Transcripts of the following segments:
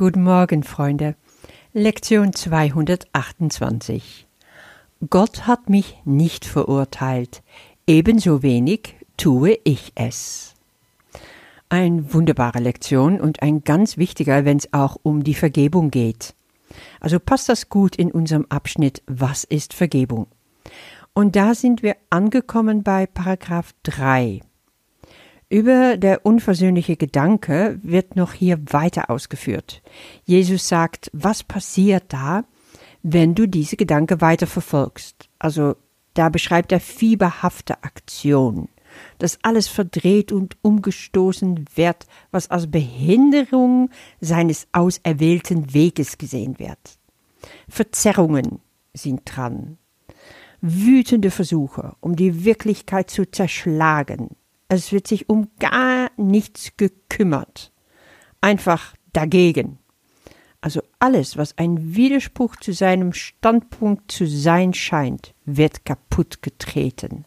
Guten Morgen, Freunde. Lektion 228. Gott hat mich nicht verurteilt, ebenso wenig tue ich es. Eine wunderbare Lektion und ein ganz wichtiger, wenn es auch um die Vergebung geht. Also passt das gut in unserem Abschnitt Was ist Vergebung? Und da sind wir angekommen bei Paragraph 3. Über der unversöhnliche Gedanke wird noch hier weiter ausgeführt. Jesus sagt, was passiert da, wenn du diese Gedanke weiter verfolgst? Also da beschreibt er fieberhafte Aktion, dass alles verdreht und umgestoßen wird, was als Behinderung seines auserwählten Weges gesehen wird. Verzerrungen sind dran, wütende Versuche, um die Wirklichkeit zu zerschlagen, es wird sich um gar nichts gekümmert. Einfach dagegen. Also alles, was ein Widerspruch zu seinem Standpunkt zu sein scheint, wird kaputt getreten.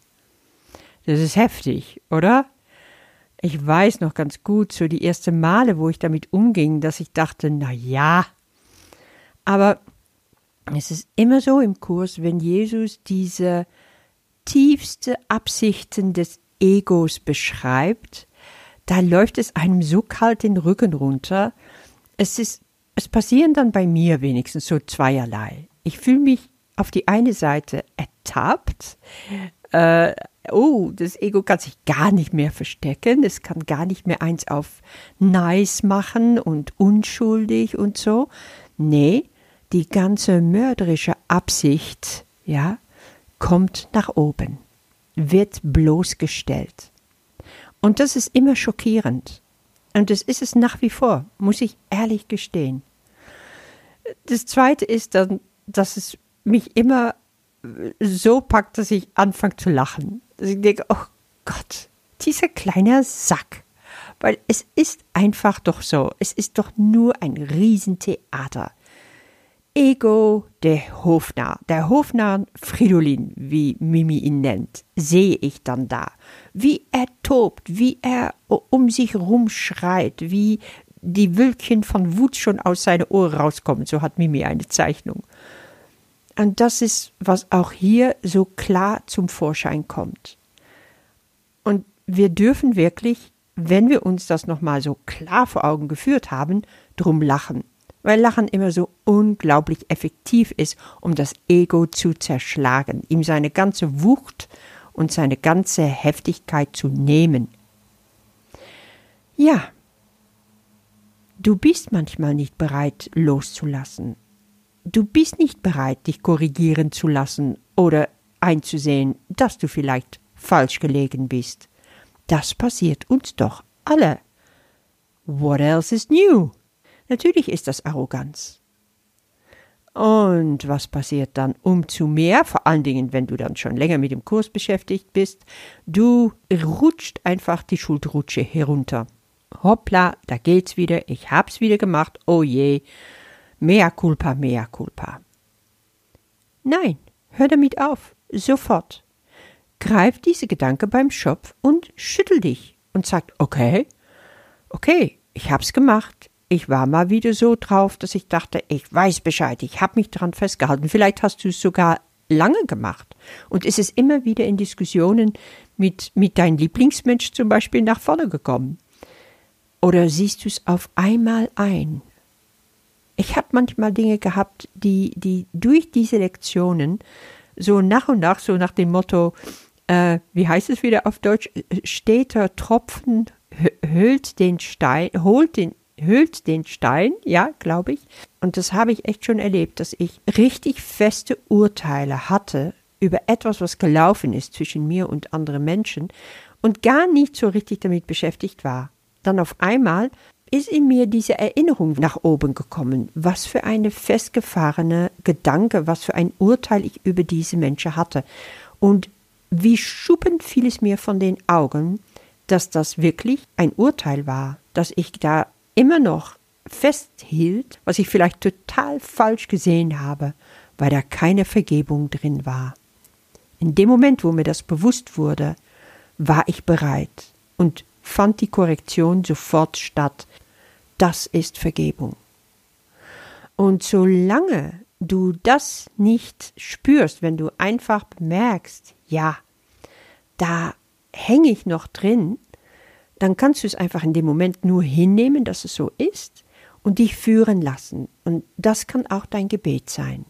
Das ist heftig, oder? Ich weiß noch ganz gut, so die ersten Male, wo ich damit umging, dass ich dachte, na ja. Aber es ist immer so im Kurs, wenn Jesus diese tiefste Absichten des Egos beschreibt, da läuft es einem so kalt den Rücken runter. Es ist, es passieren dann bei mir wenigstens so zweierlei. Ich fühle mich auf die eine Seite ertappt. Äh, oh, das Ego kann sich gar nicht mehr verstecken. Es kann gar nicht mehr eins auf nice machen und unschuldig und so. Nee, die ganze mörderische Absicht, ja, kommt nach oben wird bloßgestellt. Und das ist immer schockierend. Und das ist es nach wie vor, muss ich ehrlich gestehen. Das Zweite ist dann, dass es mich immer so packt, dass ich anfange zu lachen. Dass ich denke, oh Gott, dieser kleine Sack. Weil es ist einfach doch so, es ist doch nur ein Riesentheater. Ego der Hofnarr, der Hofnarr Fridolin, wie Mimi ihn nennt, sehe ich dann da. Wie er tobt, wie er um sich rumschreit, wie die Wölkchen von Wut schon aus seinen Ohren rauskommen, so hat Mimi eine Zeichnung. Und das ist, was auch hier so klar zum Vorschein kommt. Und wir dürfen wirklich, wenn wir uns das nochmal so klar vor Augen geführt haben, drum lachen weil Lachen immer so unglaublich effektiv ist, um das Ego zu zerschlagen, ihm seine ganze Wucht und seine ganze Heftigkeit zu nehmen. Ja, du bist manchmal nicht bereit loszulassen. Du bist nicht bereit, dich korrigieren zu lassen oder einzusehen, dass du vielleicht falsch gelegen bist. Das passiert uns doch alle. What else is new? Natürlich ist das Arroganz. Und was passiert dann umzu mehr, vor allen Dingen, wenn du dann schon länger mit dem Kurs beschäftigt bist? Du rutscht einfach die Schuldrutsche herunter. Hoppla, da geht's wieder, ich hab's wieder gemacht, oh je, mea culpa, mea culpa. Nein, hör damit auf, sofort. Greif diese Gedanke beim Schopf und schüttel dich und sag, okay, okay, ich hab's gemacht, ich war mal wieder so drauf, dass ich dachte, ich weiß Bescheid, ich habe mich daran festgehalten. Vielleicht hast du es sogar lange gemacht. Und es ist immer wieder in Diskussionen mit, mit deinem Lieblingsmensch zum Beispiel nach vorne gekommen. Oder siehst du es auf einmal ein? Ich habe manchmal Dinge gehabt, die, die durch diese Lektionen so nach und nach, so nach dem Motto, äh, wie heißt es wieder auf Deutsch, steter Tropfen hüllt den Stein, holt den, hüllt den Stein, ja, glaube ich. Und das habe ich echt schon erlebt, dass ich richtig feste Urteile hatte über etwas, was gelaufen ist zwischen mir und anderen Menschen und gar nicht so richtig damit beschäftigt war. Dann auf einmal ist in mir diese Erinnerung nach oben gekommen, was für eine festgefahrene Gedanke, was für ein Urteil ich über diese Menschen hatte. Und wie schuppend fiel es mir von den Augen, dass das wirklich ein Urteil war, dass ich da immer noch festhielt, was ich vielleicht total falsch gesehen habe, weil da keine Vergebung drin war. In dem Moment, wo mir das bewusst wurde, war ich bereit und fand die Korrektion sofort statt. Das ist Vergebung. Und solange du das nicht spürst, wenn du einfach bemerkst, ja, da hänge ich noch drin, dann kannst du es einfach in dem Moment nur hinnehmen, dass es so ist und dich führen lassen. Und das kann auch dein Gebet sein.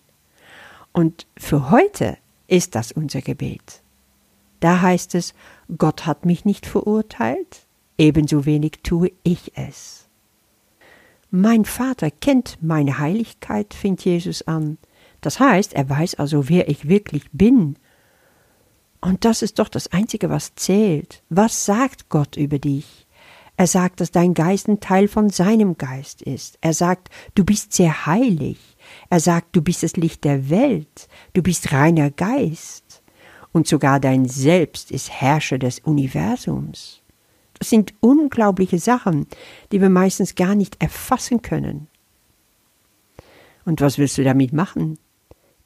Und für heute ist das unser Gebet. Da heißt es, Gott hat mich nicht verurteilt, ebenso wenig tue ich es. Mein Vater kennt meine Heiligkeit, fängt Jesus an. Das heißt, er weiß also, wer ich wirklich bin. Und das ist doch das Einzige, was zählt. Was sagt Gott über dich? Er sagt, dass dein Geist ein Teil von seinem Geist ist. Er sagt, du bist sehr heilig. Er sagt, du bist das Licht der Welt. Du bist reiner Geist und sogar dein Selbst ist Herrscher des Universums. Das sind unglaubliche Sachen, die wir meistens gar nicht erfassen können. Und was willst du damit machen?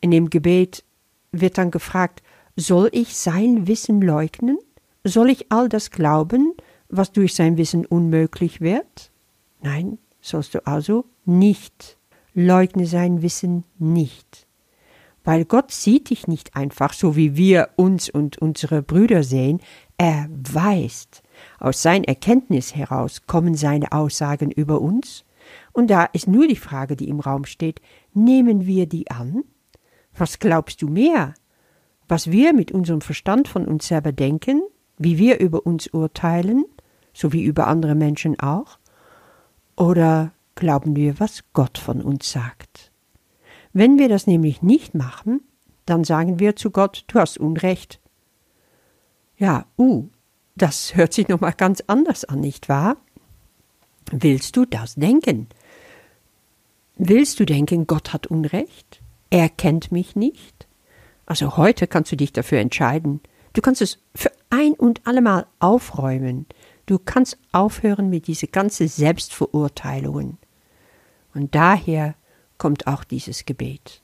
In dem Gebet wird dann gefragt, soll ich sein Wissen leugnen? Soll ich all das glauben, was durch sein Wissen unmöglich wird? Nein, sollst du also nicht. Leugne sein Wissen nicht weil Gott sieht dich nicht einfach so, wie wir uns und unsere Brüder sehen, er weiß. Aus seiner Erkenntnis heraus kommen seine Aussagen über uns, und da ist nur die Frage, die im Raum steht, nehmen wir die an? Was glaubst du mehr? Was wir mit unserem Verstand von uns selber denken, wie wir über uns urteilen, so wie über andere Menschen auch? Oder glauben wir, was Gott von uns sagt? Wenn wir das nämlich nicht machen, dann sagen wir zu Gott, du hast Unrecht. Ja, uh, das hört sich nochmal ganz anders an, nicht wahr? Willst du das denken? Willst du denken, Gott hat Unrecht? Er kennt mich nicht? Also heute kannst du dich dafür entscheiden. Du kannst es für ein und allemal aufräumen. Du kannst aufhören mit diese ganzen Selbstverurteilungen. Und daher kommt auch dieses Gebet.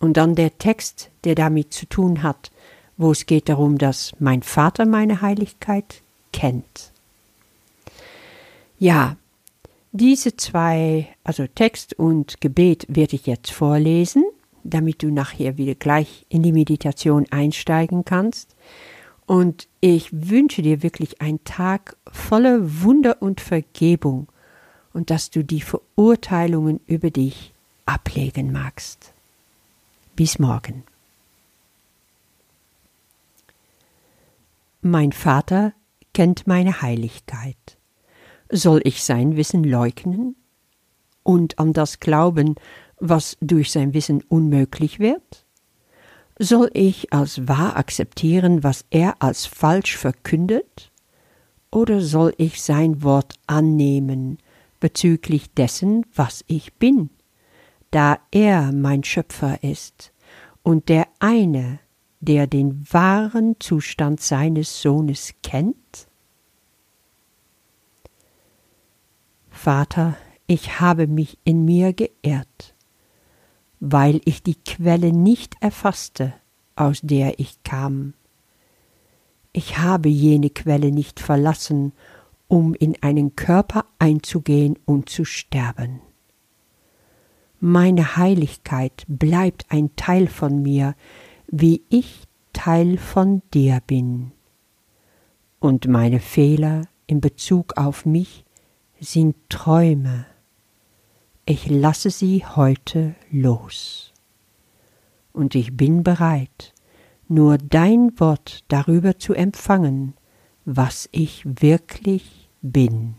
Und dann der Text, der damit zu tun hat, wo es geht darum, dass mein Vater meine Heiligkeit kennt. Ja, diese zwei, also Text und Gebet, werde ich jetzt vorlesen, damit du nachher wieder gleich in die Meditation einsteigen kannst. Und ich wünsche dir wirklich einen Tag voller Wunder und Vergebung und dass du die Verurteilungen über dich ablegen magst. Bis morgen. Mein Vater kennt meine Heiligkeit. Soll ich sein Wissen leugnen und an das glauben, was durch sein Wissen unmöglich wird? Soll ich als wahr akzeptieren, was er als falsch verkündet? Oder soll ich sein Wort annehmen bezüglich dessen, was ich bin? da er mein Schöpfer ist und der eine, der den wahren Zustand seines Sohnes kennt? Vater, ich habe mich in mir geirrt, weil ich die Quelle nicht erfasste, aus der ich kam. Ich habe jene Quelle nicht verlassen, um in einen Körper einzugehen und zu sterben. Meine Heiligkeit bleibt ein Teil von mir, wie ich Teil von dir bin. Und meine Fehler in Bezug auf mich sind Träume. Ich lasse sie heute los. Und ich bin bereit, nur dein Wort darüber zu empfangen, was ich wirklich bin.